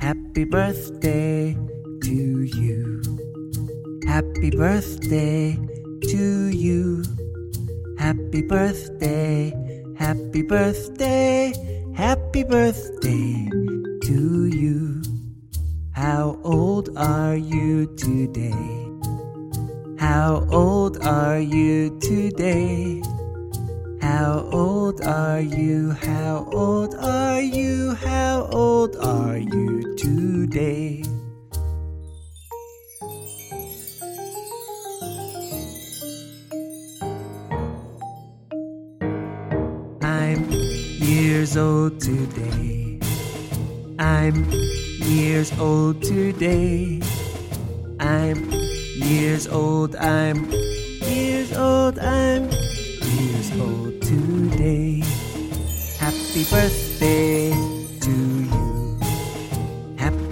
Happy birthday to you. Happy birthday to you. Happy birthday, happy birthday, happy birthday to you. How old are you today? How old are you today? How old are you? How old today? I'm years old today. I'm years old today. I'm years old. I'm years old. I'm years old today. Happy birthday